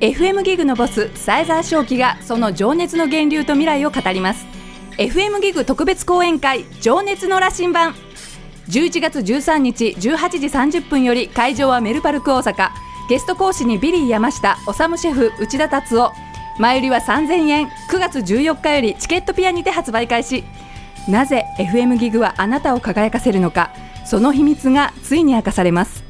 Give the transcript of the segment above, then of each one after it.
FM ギグのボスサイザー正樹がその情熱の源流と未来を語ります。FM ギグ特別講演会情熱の羅針盤。11月13日18時30分より会場はメルパルク大阪。ゲスト講師にビリー山下修シェフ内田達夫。前売りは3000円。9月14日よりチケットピアにて発売開始。なぜ FM ギグはあなたを輝かせるのか。その秘密がついに明かされます。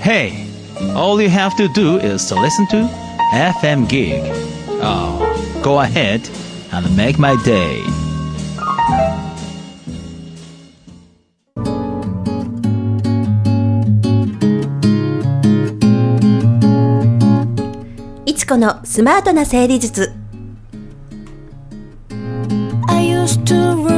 Hey, all you have to do is to listen to FM Gig. Oh, go ahead and make my day. いちこのスマートな整理術 I used to.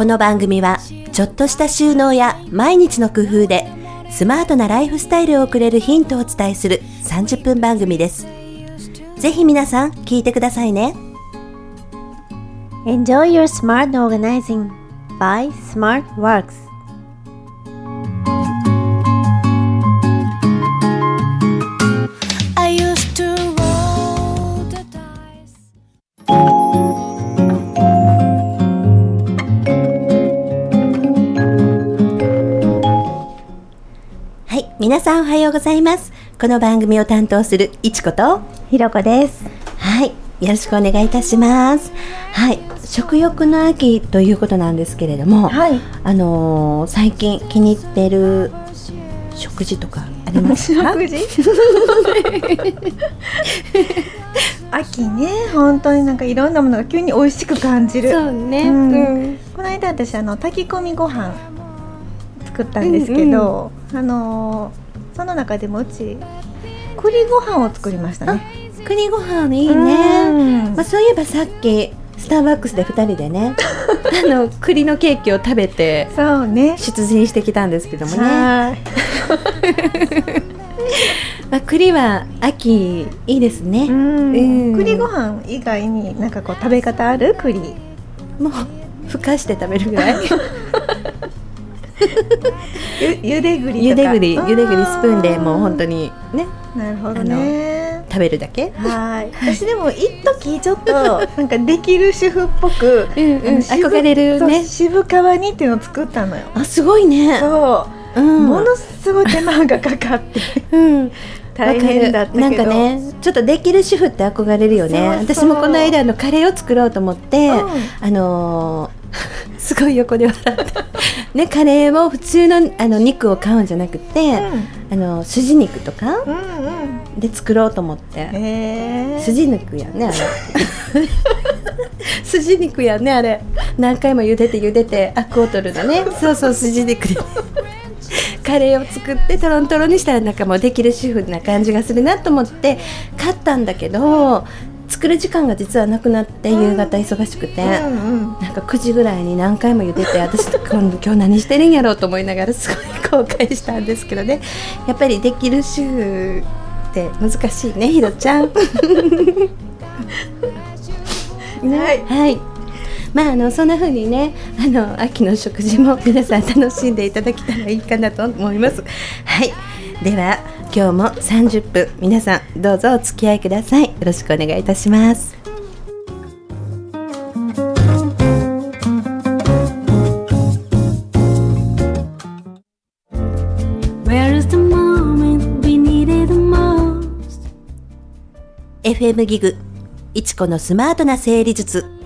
この番組はちょっとした収納や毎日の工夫でスマートなライフスタイルを送れるヒントをお伝えする30分番組です。ぜひ皆さん聞いてくださいね。Enjoy your smart organizing by SmartWorks 皆さんおはようございます。この番組を担当するいちことひろこです。はいよろしくお願いいたします。はい食欲の秋ということなんですけれども、はい。あのー最近気に入ってる食事とかありますか？食事？秋ね、本当になんかいろんなものが急に美味しく感じる。うね。うん。この間私あの炊き込みご飯作ったんですけど、あのーその中でもうち栗ご飯を作りましたね。栗ご飯いいうん。ね、まあ、そういえばさっきスターバックスで2人でね あの栗のケーキを食べてそうね。出陣してきたんですけどもね、はい。まあ、栗は秋いいですね、うん。うん。栗ご飯以外になんかこう食べ方ある？栗。もうふかして食べるぐらい ゆゆで栗とか。ゆで栗ゆで栗スプーンでもう本当ににね。なるほどね。食べるだけ。はい。私でも一時ちょっとなんかできる主婦っぽく、うんうん。憧れるね。渋皮煮っていうのを作ったのよ。あすごいね。そう。う、ん。ものすごい手間がかかって。うん。大変だったけど。わかる。なんかねちょっとできる主婦って憧れるよね。そうそう。私もこの間あのカレーを作ろうと思って、うん。あのー すごい横で笑った。ねカレーを普通のあの肉を買うんじゃなくて、あの筋肉とかうんうん。で作ろうと思って、え筋肉やねあれ。筋肉やね あれ。何回も茹でて茹でてアクを取るのね。そうそう筋肉でカレーを作ってトロントロにしたらなんかもうできる主婦な感じがするなと思って買ったんだけど作る時間が実はなくなって夕方忙しくて、うんうん。なんか9時ぐらいに何回も茹でて 私今度今日何してるんやろうと思いながらすごい後悔したんですけどね。やっぱりできる主婦って難しいねひろちゃん。はい。はい。まああのそんな風にねあの秋の食事も 皆さん楽しんでいただけたらいいかなと思います。はい。では今日も30分皆さんどうぞお付き合いください。よろしくお願いいたします。FM ギグいちこのスマートな整理術。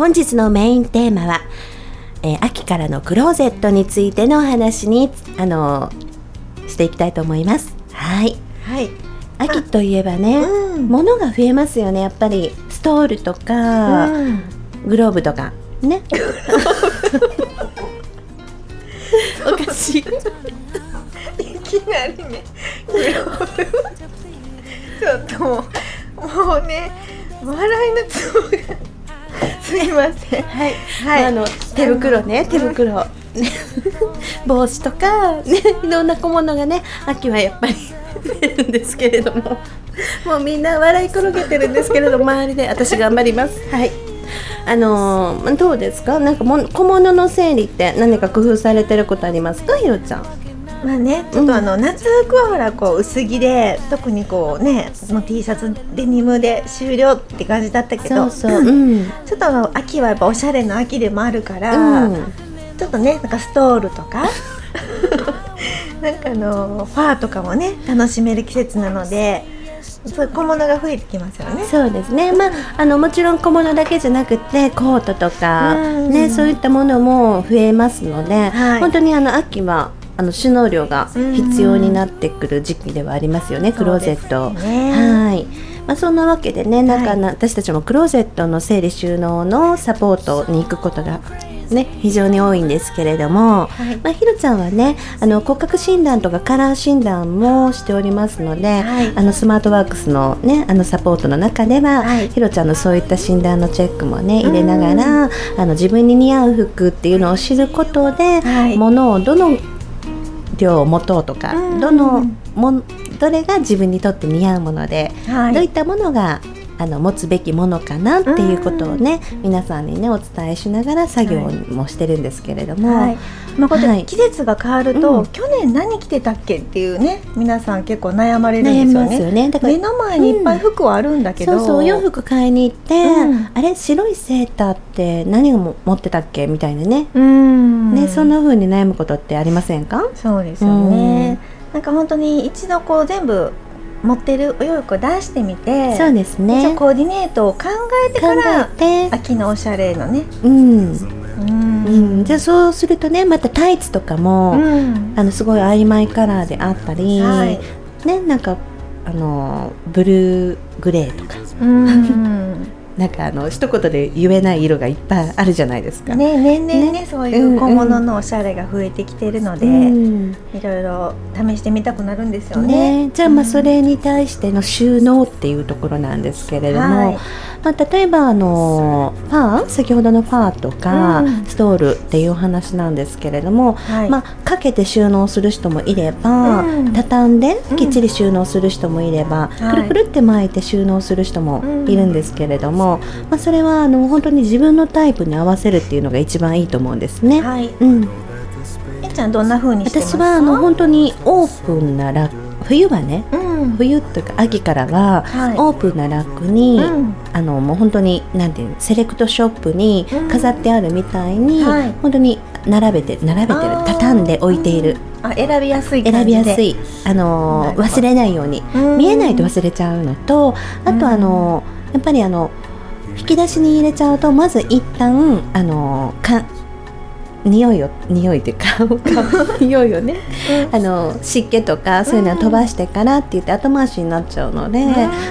本日のメインテーマは、えー秋からのクローゼットについてのお話にあのしていきたいと思います。はい。はい。秋といえばね、うん。物が増えますよね。やっぱりストールとか、うん。グローブとか。ね。おかしい。いきなりねちょっともうね笑いのツボが すみません。はい、はい。あの手袋ね。手袋。帽子とかねいろんな小物がね秋はやっぱり出るんですけれども。もうみんな笑い転げてるんですけれど周りで私頑張ります。はい。あのーどうですか？なんかも小物の整理って何か工夫されてることありますか？ひろちゃんまあねちょっとあの、夏服はほらこう薄着で特にこうねもう T シャツデニムで終了って感じだったけどそうう。ん。ちょっと秋はやっぱおしゃれの秋でもあるから、うん。ちょっとねなんかストールとか なんかあのファーとかもね楽しめる季節なのでそう小物が増えてきますよね。そうですね、まあ、あのもちろん小物だけじゃなくてコートとか、うん。ね、そういったものも増えますので、はい。本当にあの秋はあの収納量が必要になってくる時期ではありますよね、クローゼット。ね。はい。まあ、そんなわけでね、なんかあの私たちもクローゼットの整理収納のサポートに行くことがね、非常に多いんですけれども、はい。まあ、ひろちゃんはねあの骨格診断とかカラー診断もしておりますので、はい。あのスマートワークスの,、ね、あのサポートの中では、はい。ひろちゃんのそういった診断のチェックもね入れながらあの自分に似合う服っていうのを知ることで、はい。物をどの量を持とうとか、うんどのもどれが自分にとって似合うもので、はい。どういったものがあの持つべきものかなっていうことをね、皆さんにねお伝えしながら作業もしてるんですけれども、はい。まあ、はい。季節が変わると、うん。去年何着てたっけっていうね皆さん結構悩まれるんですよ悩みますよね。ねだから目の前にいっぱい服はあるんだけど、そうそうお洋服買いに行って、うん。あれ白いセーターって何を持ってたっけみたいなね,、うん。ねそんな風に悩むことってありませんか？そうですよね。なんか本当に一度こう全部持ってるお洋服を出してみて、そうですね。コーディネートを考えて考から秋のおしゃれのね。うん、うん。うん、じゃあそうするとねまたタイツとかも、うん。あのすごい曖昧カラーであったり、はい。ねなんかあのブルーグレーとか。うん なんかあの一言で言えない色がいっぱいあるじゃないですか。ね年々ねね。そういう小物のおしゃれが増えてきてるので、うん。いろいろ試してみたくなるんですよね。ね、じゃあまあそれに対しての収納っていうところなんですけれども、はい。まあ、例えばあのファー先ほどのファーとか、うん。ストールっていうお話なんですけれども、はい。まあ、かけて収納する人もいれば、うん。畳んでうん。きっちり収納する人もいれば、はい。くるくるって巻いて収納する人もいるんですけれども、まあ、それはあの本当に自分のタイプに合わせるっていうのが一番いいと思うんですね。はい。うん、えっちゃんどんな風にしてますか？私はあの本当にオープンなラック冬はねうん。冬というか秋からは、はい。オープンなラックに、うん。あのもう本当になんていうのセレクトショップにうん。飾ってあるみたいに、はい。本当に並べて並べてる畳んで置いている。あ選びやすい感選じで。びやすい、あの忘れないように。うん。見えないと忘れちゃうのとあとあのーやっぱりあの引き出しに入れちゃうとまず一旦あのか匂いを匂いっていうか 匂いをね、あの湿気とかそういうのは飛ばしてからって言って後回しになっちゃうので、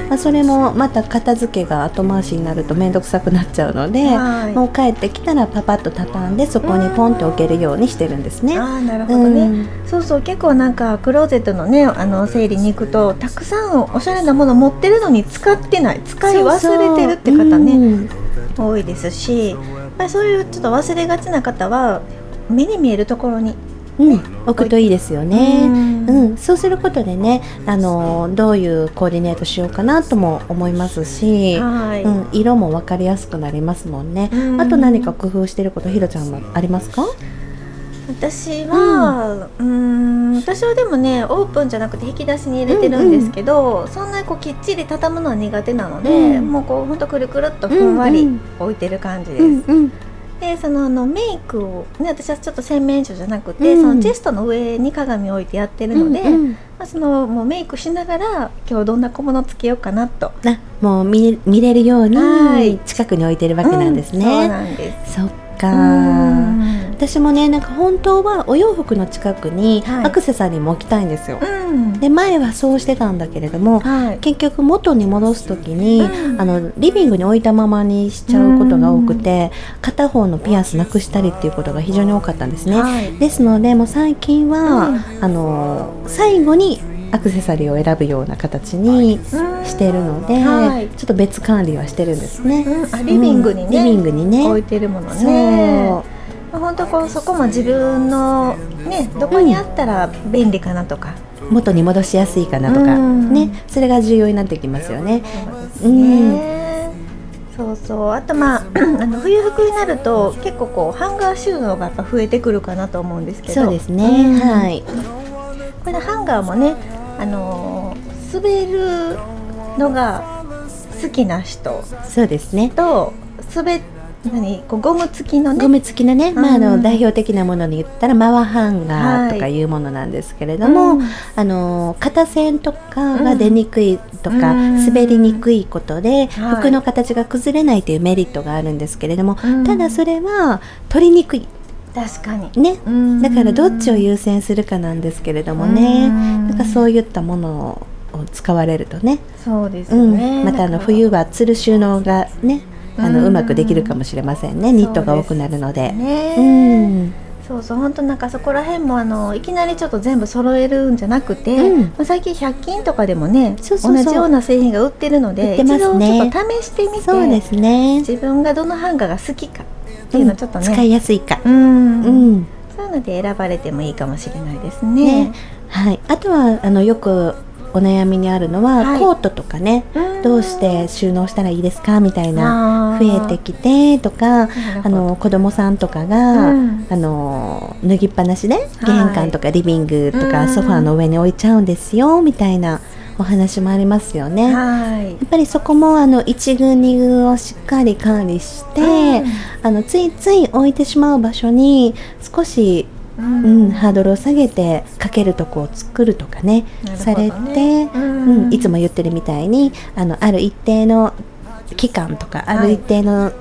まあ、それもまた片付けが後回しになると面倒くさくなっちゃうので、はい。もう帰ってきたらパパッと畳んでそこにポンって置けるようにしてるんですね。ああなるほどね、うん。そうそう結構なんかクローゼットのねあの整理に行くとたくさんおしゃれなもの持ってるのに使ってない使い忘れてるって方ねうん。多いですしぱりそういうちょっと忘れがちな方は目に見えるところにうん、置くといいですよね。うんうん、そうすることでね、あのどういうコーディネートしようかなとも思いますし、はい、うん、色も分かりやすくなりますもんね。うんあと何か工夫してること、ひろちゃんはありますか？私はうーん私はでもねオープンじゃなくて引き出しに入れてるんですけど、そんなにこうきっちり畳むのは苦手なので、うんもうこうほんとくるくるっとふんわりうんうん置いてる感じです。うんうんでそのあのメイクを、ね、私はちょっと洗面所じゃなくて、うんそのチェストの上に鏡を置いてやってるので、うんうんまあ、そのもうメイクしながら今日どんな小物つけようかなと。あ、もう見見れるようはいに近くに置いてるわけなんですうんそうね。なんです。そっか。うん私もね、なんか本当はお洋服の近くにはい。アクセサリーも置きたいんですよ。うん。で前はそうしてたんだけれども、はい。結局元に戻す時に、うん。あのリビングに置いたままにしちゃうことが多くて、片方のピアスなくしたりっていうことが非常に多かったんですね。はい。ですのでもう最近は、あの最後にアクセサリーを選ぶような形にしてるので、はい。ちょっと別管理はしてるんですね。うん。あリビングにね、うん。リビングにね。置いてるものそう。ね本当こうそこも自分のねどこにあったら便利かなとか、元に戻しやすいかなとか、うん。ね。それが重要になってきますよね。そうそうそう。あとまあ あの冬服になると結構こうハンガー収納がやっぱ増えてくるかなと思うんですけど。そうですね、うん。はい。これハンガーもねあのー滑るのが好きな人そうですね。と滑何こうゴム付きのね。ゴム付きのね、まあ、あうのん代表的なものに言ったらマワハンガーとかいうものなんですけれども、うん。あの肩線とかが出にくいとか、うん。滑りにくいことで、はい。服の形が崩れないというメリットがあるんですけれども、うん。ただそれは取りにくい。確かに。ね、うん。だからどっちを優先するかなんですけれどもね、うん。なんかそういったものを使われるとね、そうですうん。ね、またあの冬はつる収納がねあのうんうまくできるかもしれませんねニットが多くなるので。ね、うんそうそう本当なんかそこら辺もあのいきなりちょっと全部揃えるんじゃなくて、うんまあ、最近100均とかでもねそうそうそう同じような製品が売ってるのでね一度ちょっと試してみてそうですね。自分がどのハンガーが好きかっていうのをちょっとね、使いやすいか。うんうん。そういうので選ばれてもいいかもしれないですねね。はい。あとはあのよくお悩みにあるのは、はい。コートとかね、うん。どうして収納したらいいですかみたいな増えてきてとか、あの子供さんとかが、うん。あの脱ぎっぱなしで玄関とかリビングとかうん。ソファーの上に置いちゃうんですよみたいなお話もありますよね。やはい。っぱりそこもあの一軍二軍をしっかり管理して、うん。あのついつい置いてしまう場所に少し、ううん。ん、ハードルを下げてかけるとこを作るとかね。なるほされて、うん。うん。いつも言ってるみたいにあのある一定の期間とか、はい。ある一定の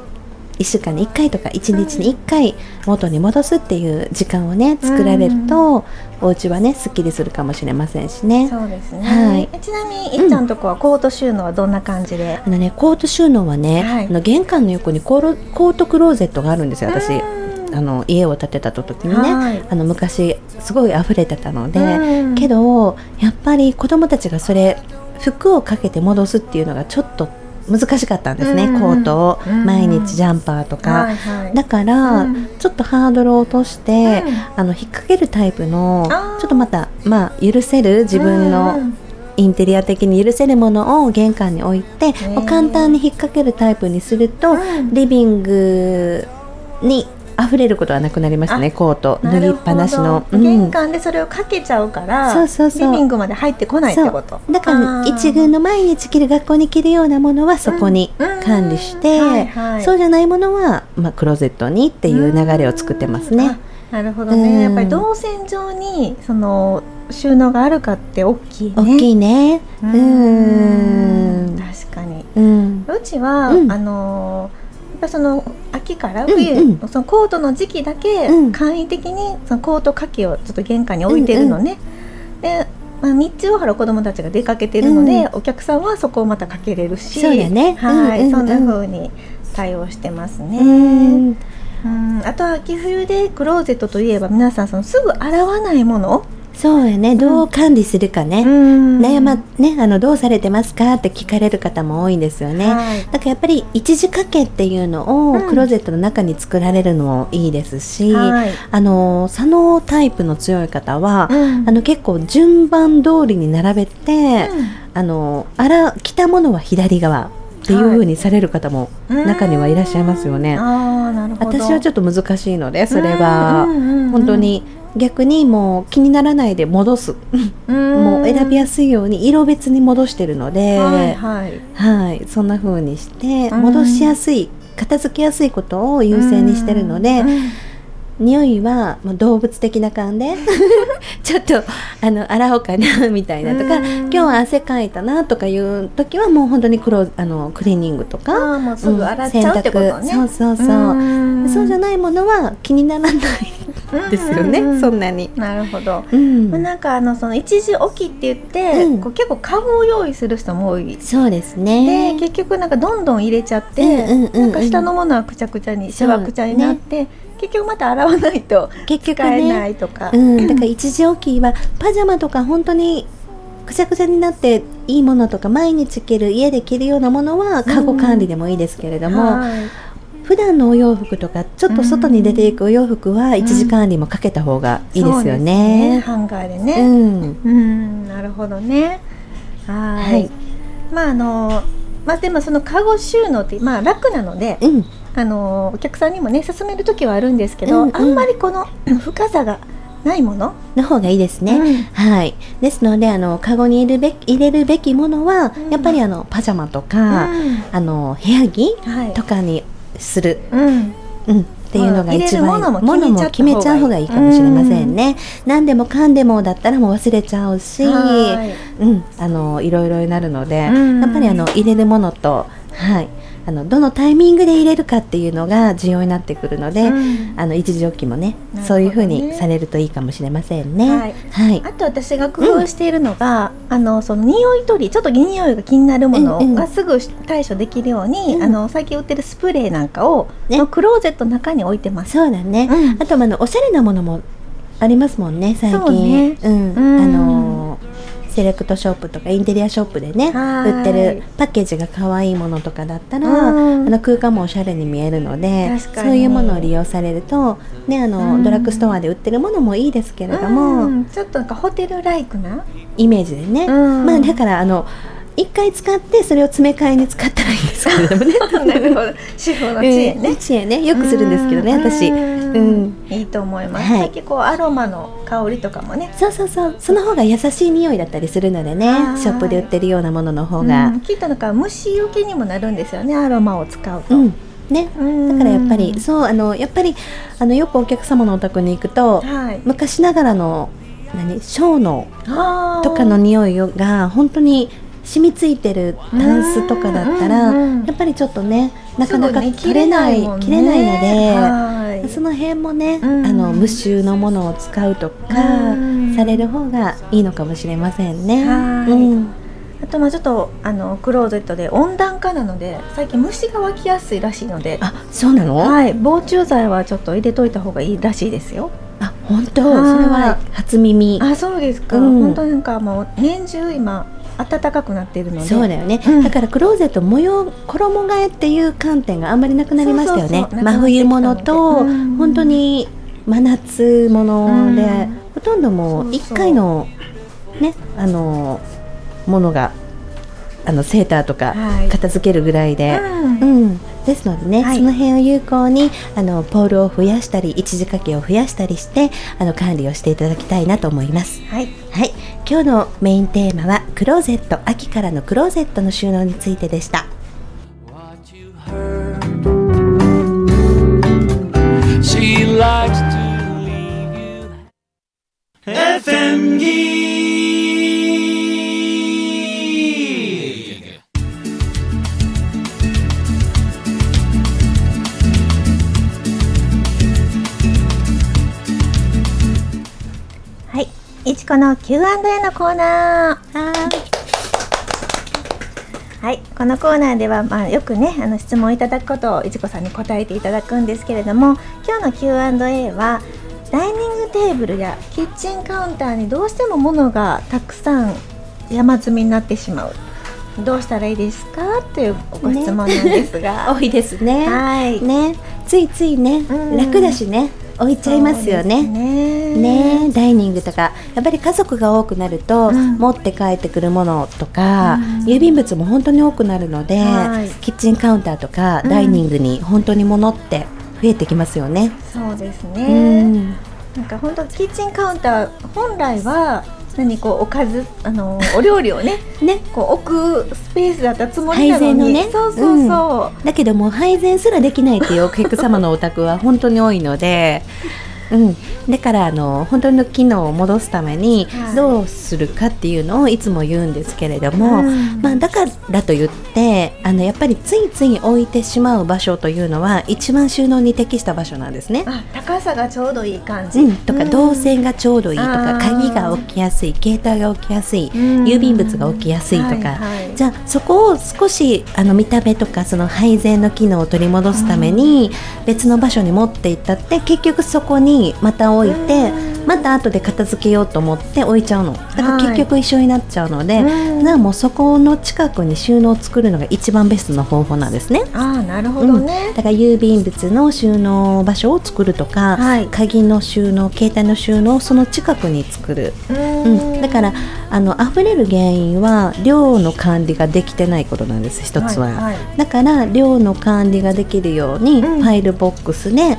1週間に1回とか1日に1回元に戻すっていう時間をね作られると、お家はねすっきりするかもしれませんしね。そうですね、はい。えちなみにいっちゃんとこはコート収納はどんな感じで、あのね、コート収納はね、はい。あの玄関の横にコーロコートクローゼットがあるんですよ私。うんあの家を建てた時にね、はい。あの昔すごい溢れてたので、うん。けどやっぱり子供たちがそれ服をかけて戻すっていうのがちょっと難しかったんですね、うん。コートを。うん。毎日ジャンパーとか、はいはい。だから、うん。ちょっとハードルを落として、うん。あの引っ掛けるタイプのちょっとまたまあ許せる自分の、うん。インテリア的に許せるものを玄関に置いて、簡単に引っ掛けるタイプにすると、うん。リビングに溢れることはなくなりましたねコート。脱ぎっぱなしの。るほど玄関でそれをかけちゃうから、そうそう。そうリビングまで入ってこないってこと。だから一軍の毎日着る学校に着るようなものはそこにうん。管理して、うんはいはい。そうじゃないものは、まあ、クローゼットにっていう流れを作ってますね。あなるほどね、うん。やっぱり動線上にその収納があるかって大きいね。大きいね。うん。確かに。うん。うちは、うん。あのぱその秋からうん冬、うん。そのコートの時期だけうん。簡易的にそのコート掛けをちょっと玄関に置いてるのね、で、まあ、日中は子供たちが出かけてるので、うお客さんはそこをまたかけれるしそうだね。はい、うんうんうん。そんな風に対応してますね。うん。うんあとは秋冬でクローゼットといえば皆さんそのすぐ洗わないもの、そうやね。どう管理するかね。ん。悩まねあのどうされてますかって聞かれる方も多いんですよね。はい。だからやっぱり一時掛けっていうのをうん。クローゼットの中に作られるのもいいですし、はい。あの左脳タイプの強い方は、うん。あの結構順番通りに並べて、あのあら着たものは左側っていう風にされる方も中にはいらっしゃいますよね。あーなるほど。私はちょっと難しいのでそれは。うんうんうんうん。本当に逆にもう気にならないで戻す、もう選びやすいように色別に戻してるので、はいはい。はい、そんな風にしてうん。戻しやすい、片付けやすいことを優先にしてるので、うん。匂いはもう動物的な感で ちょっとあの洗おうかなみたいなとか、うん。今日は汗かいたなとかいう時はもう本当にクロあのクリーニングとかう洗っちゃうってことね。そうそうそう、ん。そうじゃないものは気にならないですよね、うんうんうんそんなに。なるほど、うん。まあなんかあのその一時起きって言って、うん。こう結構カゴを用意する人も多い。そうですでね。結局なんかどんどん入れちゃって、うんうんうんうん。なんか下のものはくちゃくちゃにしわくちゃになって、結局また洗わないと結局使えなね、いとか、うん、だから一時起きはパジャマとか本当にくちゃくちゃになっていいものとか毎日着る家で着るようなものはカゴ管理でもいいですけれども、はい普段のお洋服とかちょっと外に出ていくお洋服は一時管理もかけた方がいいですよそうですね。ハンガーでうね。ん、うん、なるほどね。はいはいまああのまあでもそのカゴ収納ってまあ楽なので、うん、あのお客さんにもね勧める時はあるんですけど、うんうんあんまりこの 深さがないもの、の方がいいですね。うんはい。ですのであのカゴに入れるべき入れるべきものは、うんやっぱりあのパジャマとか、うんあの部屋着はいとかにする。うん、うん。っていうのが一番まあ入れるものもものも決決めちゃう方がいいかもしれませんね。何でもかんでもだったらもう忘れちゃうし、はい。うん、あのいろいろになるので、うん。やっぱりあの入れるものと、はい、あのどのタイミングで入れるかっていうのが重要になってくるので、うん。あの一時置きもねね。そういう風にされるといいかもしれませんね。はい。はい。あと私が工夫しているのが、あのその匂い取りちょっと匂いが気になるものうんうん。がすぐ対処できるように、うん。あの最近売ってるスプレーなんかを、ね。のクローゼットの中に置いてます。そうだね、うん。あとまああのおしゃれなものもありますもんね最そう近ね。うん、うん。あのセレクトショップとかインテリアショップでねはい。売ってるパッケージが可愛いものとかだったら、うん。あの空間もおしゃれに見えるのでそういうものを利用されると、ね、あのうん。ドラッグストアで売ってるものもいいですけれども、うん。ちょっとなんかホテルライクな、イメージでね、うん。まあだからあの一回使ってそれを詰め替えに使ったらいいんですけれどもねなるほど。主婦の知恵ね。うん。知恵ね。よくするんですけどねうん。私。うん。いいと思います。はい。最近こうアロマの香りとかもね。そうそうそう。その方が優しい匂いだったりするのでねはい。ショップで売ってるようなものの方うがん。きっとなんか虫除けにもなるんですよねアロマを使うと。うん、ね。うん。だからやっぱりそうあのやっぱりあのよくお客様のお宅に行くとはい。昔ながらの何小脳とかの匂いが本当に染みついてるタンスとかだったらうんうんやっぱりちょっとねなかなかすぐね取れないね切れないので。はいその辺もね、うんあの無臭のものを使うとかうんされる方がいいのかもしれませんね。はいうんあとまあちょっとあのクローゼットで温暖化なので最近虫が湧きやすいらしいので。あ、そうなの？はい、防虫剤はちょっと入れといた方がいいらしいですよ。あ、本当？それはいは初耳。あ、そうですか。うん本当なんかもう年中今暖かくなっているので。そうだよね、うん。だからクローゼット模様衣替えっていう観点があんまりなくなりましたよね。真冬物と、うん。本当に真夏物で、うん。ほとんどもう1回のねあのものがあのセーターとかはい片付けるぐらいで、うんうんですのでね、はいその辺を有効にあのポールを増やしたり一時掛けを増やしたりしてあの管理をしていただきたいなと思います。はい。はい、今日のメインテーマはクローゼット秋からのクローゼットの収納についてでした。What you heard. この Q&A のコーナー。はい、このコーナーでは、まあ、よくねあの質問いただくことをいちこさんに答えていただくんですけれども今日の Q&A はダイニングテーブルやキッチンカウンターにどうしても物がたくさん山積みになってしまう。どうしたらいいですか？というご質問なんですが、多いですね。はい、ね、ついついね、うん。楽だしね、置いちゃいますよね。ね。ね、ダイニングとか。やっぱり家族が多くなると、うん。持って帰ってくるものとか、うん。郵便物も本当に多くなるので、はい。キッチンカウンターとか、うん。ダイニングに本当に物って増えてきますよね。そうですうね、んなんか本当キッチンカウンター本来は何こうおかずあのお料理をね ね、こう置くスペースだったつもりなのに。のね。そうそうそう、だけども配膳すらできないっていうお客様のお宅は本当に多いので、うん、だからあの本当の機能を戻すためにはい。どうするかっていうのをいつも言うんですけれども、うん。まあ、だからといってあのやっぱりついつい置いてしまう場所というのは一番収納に適した場所なんですね。あ高さがちょうどいい感じ、うん、とか動線がちょうどいいとか、鍵が置きやすい携帯が置きやすい、うん。郵便物が置きやすいとか、はいはい。じゃあそこを少しあの見た目とかその配膳の機能を取り戻すために別の場所に持っていったって結局そこにまた置いてまた後で片付けようと思って置いちゃうの。だからはい。結局一緒になっちゃうので、うん。なもうそこの近くに収納を作るのが一番ベストな方法なんですね。ああなるほどね。うん、だから郵便物の収納場所を作るとか、はい。鍵の収納携帯の収納をその近くに作る、ううん、だからあの溢れる原因は量の管理ができてないことなんです一つは、はいはい。だから量の管理ができるように、うん。ファイルボックスで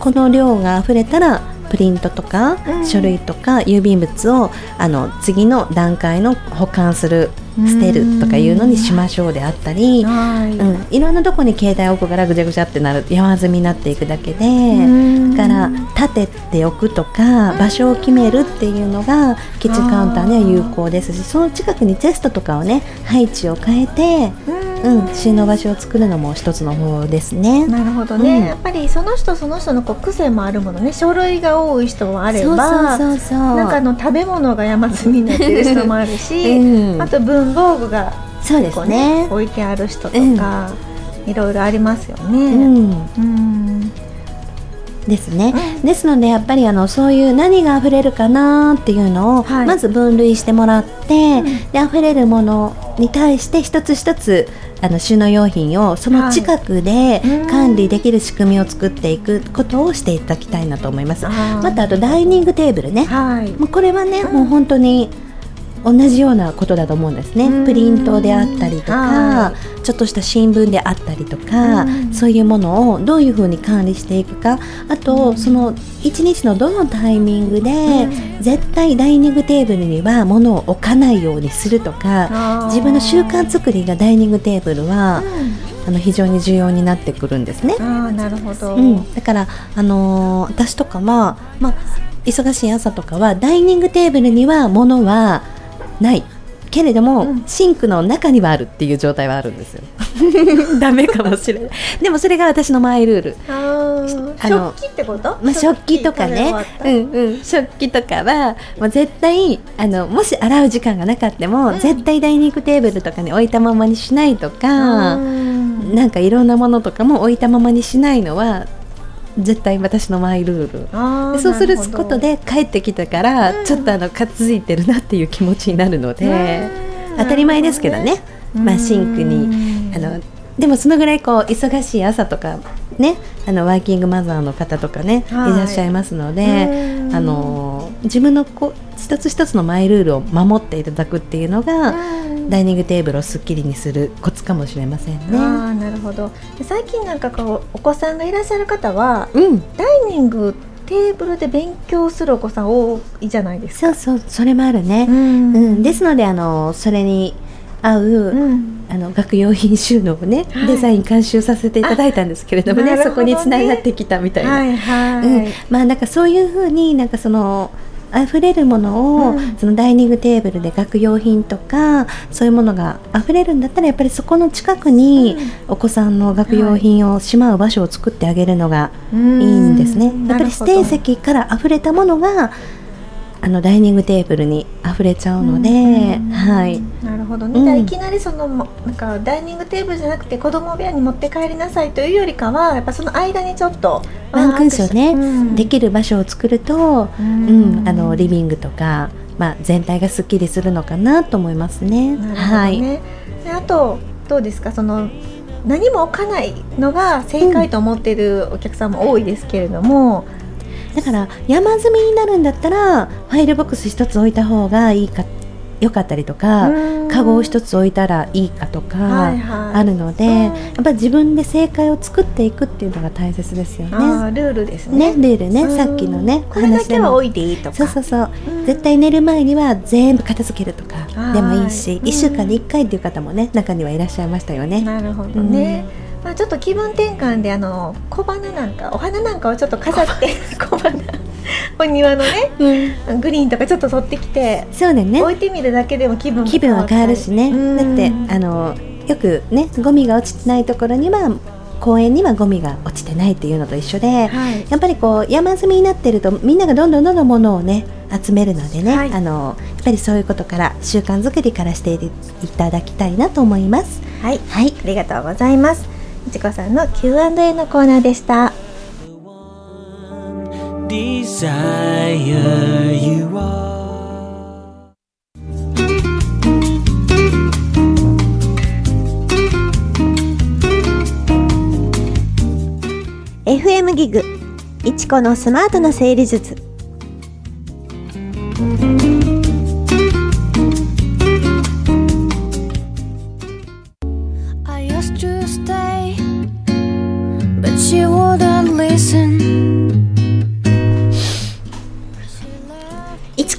この量が溢れたらプリントとか、うん。書類とか郵便物をあの次の段階の保管する捨てるとかいうのにしましょうであったり、はい、うん、いろんなとこに携帯を置くからぐちゃぐちゃってなる山積みになっていくだけでん。だから立てておくとか場所を決めるっていうのがキッチンカウンターには有効ですしその近くにテストとかをね配置を変えて、うん、収納場所を作るのも一つの方法ですね。なるほどね、うん。やっぱりその人その人のこう癖もあるものね。書類が多い人もあればそうそうの食べ物が山積みになってる人もあるし、うん。あと文房具がそうですね。ね。置いてある人とか、いろいろありますよね。うん。うん。ですね、ですのでやっぱりあのそういう何が溢れるかなっていうのを、はい。まず分類してもらって、で溢れるものに対して一つ一つあの収納用品をその近くでうん管理できる仕組みを作っていくことをしていただきたいなと思います。またあとダイニングテーブルね、はい。もうこれはね、もう本当に同じようなことだと思うんですね。うん。プリントであったりとはかちょっとした新聞であったりとかうん。そういうものをどういうふうに管理していくかあとその一日のどのタイミングで絶対ダイニングテーブルには物を置かないようにするとか自分の習慣作りがダイニングテーブルはあの非常に重要になってくるんですね。ああなるほど、うん、だから、あのー私とかは、まあ、忙しい朝とかはダイニングテーブルには物はないけれども、シンクの中にはあるっていう状態はあるんですよ。ダメかもしれない。でもそれが私のマイルール。あの食器ってこと、まあ、食器とかね、うんうん、食器とかは、まあ、絶対あのもし洗う時間がなかったも、絶対ダイニングテーブルとかに置いたままにしないとか、なん。かいろんなものとかも置いたままにしないのは絶対私のマイルール。そうすることで帰ってきたから、ちょっとあのかついてるなっていう気持ちになるので、当たり前ですけどね、まあ、シンクにあのでもそのぐらいこう忙しい朝とかねあのワーキングマザーの方とかね、はい。い、らっしゃいますのでうん。あの自分のこう一つ一つのマイルールを守っていただくっていうのが、ダイニングテーブルをすっきりにするコツかもしれませんね。ああなるほど。で最近なんかこうお子さんがいらっしゃる方はうん。ダイニングテーブルで勉強するお子さん多いじゃないですか。そうそうそれもあるね、ん。うん、ですのであのそれに合う、うん。あの学用品収納をね、はい。デザイン監修させていただいたんですけれどもねね。そこにつながってきたみたいな、はいはい、うん、まあなんかそういうふうになんかその溢れるものを、うんそのダイニングテーブルで学用品とかそういうものが溢れるんだったらやっぱりそこの近くにお子さんの学用品をしまう場所を作ってあげるのがいいんですね。うんやっぱり指定席から溢れたものがあのダイニングテーブルに溢れちゃうので、はい。なるほどね、うん。いきなりそのもなんかダイニングテーブルじゃなくて子供部屋に持って帰りなさいというよりかはやっぱその間にちょっとワンクッションね、うん。できる場所を作ると、ううんんあのリビングとか、まあ、全体がすっきりするのかなと思いますね。なるほどはい、ね、であとどうですか？その何も置かないのが正解と思っているお客さんも多いですけれども、だから山積みになるんだったらファイルボックス一つ置いた方がいいか良かったりとかうん。カゴを一つ置いたらいいかとかはいはい。あるので、う。んやっぱり自分で正解を作っていくっていうのが大切ですよあね。ールールですね。ねルールね、うん。さっきのねこれだけは置いいていいとか。そうそうそう、うん。絶対寝る前には全部片付けるとかはい。でもいいし、うん。1週間に1回っていう方もね中にはいらっしゃいましたよね。なるほどね、まあ、ちょっと気分転換であの小花なんかお花なんかをちょっと飾って小花。お庭のねグリーンとかちょっと取ってきてそうだよね。置いてみるだけでも気分も気分は変わるしね、うん。だってあのよくねゴミが落ちてないところには公園にはゴミが落ちてないっていうのと一緒で、はい。やっぱりこう山積みになってるとみんながどんどんどんどん物をね集めるのでね、はい。あのやっぱりそういうことから習慣作りからしていただきたいなと思います。はい、はい、ありがとうございます。いちこさんの Q&A のコーナーでした。FM ギグいちこのスマートな整理術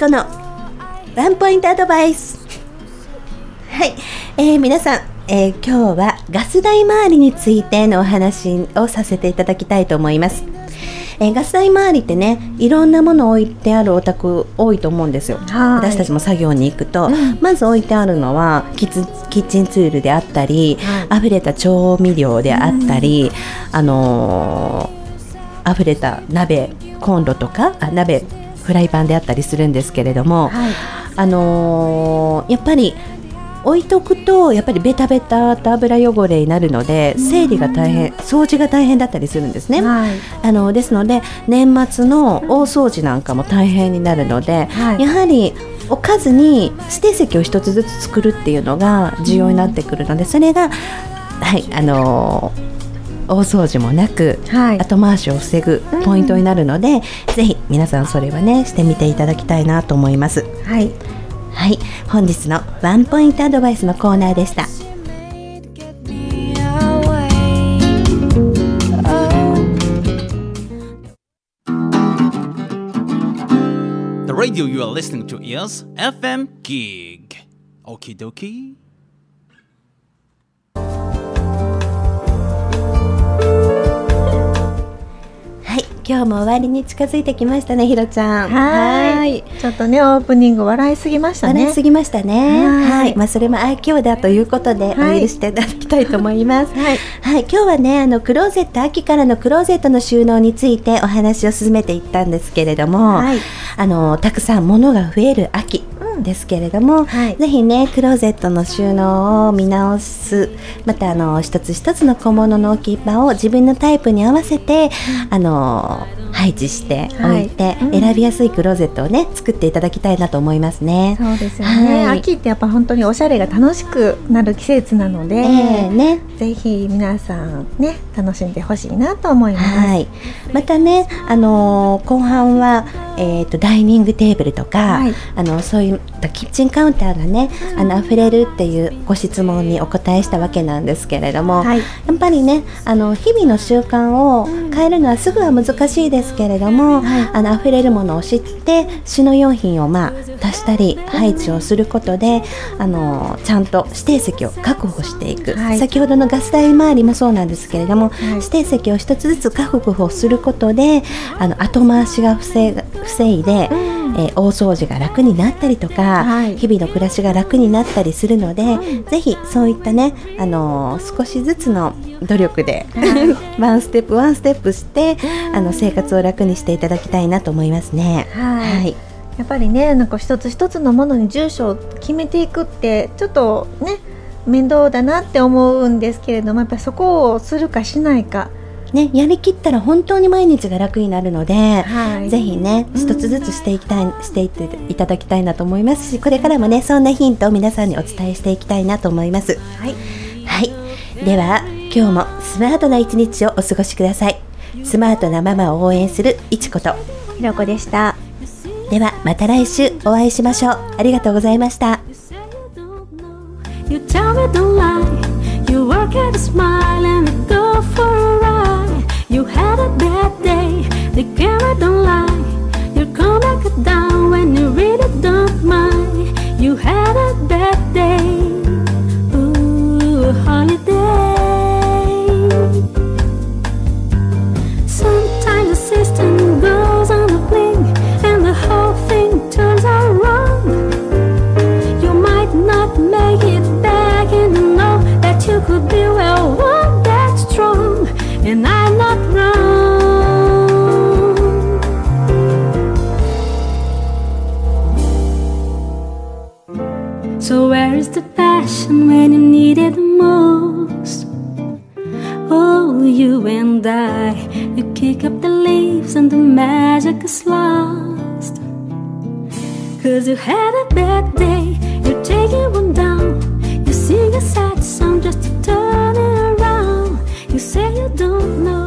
いちこのワンポイントアドバイス。はい、えー皆さん、えー今日はガス代回りについてのお話をさせていただきたいと思います、えーガス代回りってねいろんなもの置いてあるお宅多いと思うんですよ。はい。私たちも作業に行くと、まず置いてあるのはキッズキッチンツールであったり、溢れた調味料であったり、あのー溢れた鍋コンロとかあ鍋フライパンであったりするんですけれども、はい。あのーやっぱり置いとくとやっぱりベタベタと油汚れになるので整理が大変掃除が大変だったりするんですね。はい。あのですので年末の大掃除なんかも大変になるので、はい。やはり置かずに指定席を一つずつ作るっていうのが重要になってくるので、それがはいあのー大掃除もなく、はい後回しを防ぐポイントになるので、ぜひ皆さんそれはねしてみていただきたいなと思います。はいはい、本日のワンポイントアドバイスのコーナーでした。Oh. The radio you are listening to is FM Gig. Okie dokie. 今日も終わりに近づいてきましたね、ひろちゃん。はい。ちょっとねオープニング笑いすぎましたね。笑いすぎましたね。はい。はい、まあそれも愛嬌だということで、はい。お許しいただきたいと思います。はい。はい、今日はね、あのクローゼット秋からのクローゼットの収納についてお話を進めていったんですけれども、はい。あのたくさん物が増える秋。ですけれども、はい。ぜひねクローゼットの収納を見直すまたあの一つ一つの小物の置き場を自分のタイプに合わせて、あの配置しておい。て、はいうん。選びやすいクローゼットをね作っていただきたいなと思います。ね。そうですよね、はい。秋ってやっぱ本当におしゃれが楽しくなる季節なので、ええね。ぜひ皆さんね楽しんでほしいなと思います。はい、またね、あのー後半は、えー、とダイニングテーブルとか、はい。あのそういったキッチンカウンターがね、あの溢れるっていうご質問にお答えしたわけなんですけれども、はい。やっぱりねあの日々の習慣を変えるのはすぐは難しいですけれども、あの溢れるものを知って収納用品をまあ足したり配置をすることで、あのちゃんと指定席を確保していく、はい。先ほどのガス代回りもそうなんですけれども、い。指定席を一つずつ確保することであの後回しが防い防いで、えー大掃除が楽になったりとか、はい。日々の暮らしが楽になったりするので、ぜひそういったね、あのー少しずつの努力で、ワンステップワンステップして、あの生活を楽にしていただきたいなと思いますね。はい。やっぱりねなんか一つ一つのものに住所を決めていくってちょっとね面倒だなって思うんですけれどもやっぱりそこをするかしないか、ね、やりきったら本当に毎日が楽になるので、はい。ぜひね一つずつしていきたい、していっていただきたいなと思います。しこれからもねそんなヒントを皆さんにお伝えしていきたいなと思います。はい。はい。では今日もスマートな一日をお過ごしくださいスマートなママを応援するいちこと。ひろこでした。ではまた来週お会いしましょう。ありがとうございました。You kick up the leaves and the magic is lost. Cause you had a bad day, you're taking one down. You sing a sad song just to turn it around. You say you don't know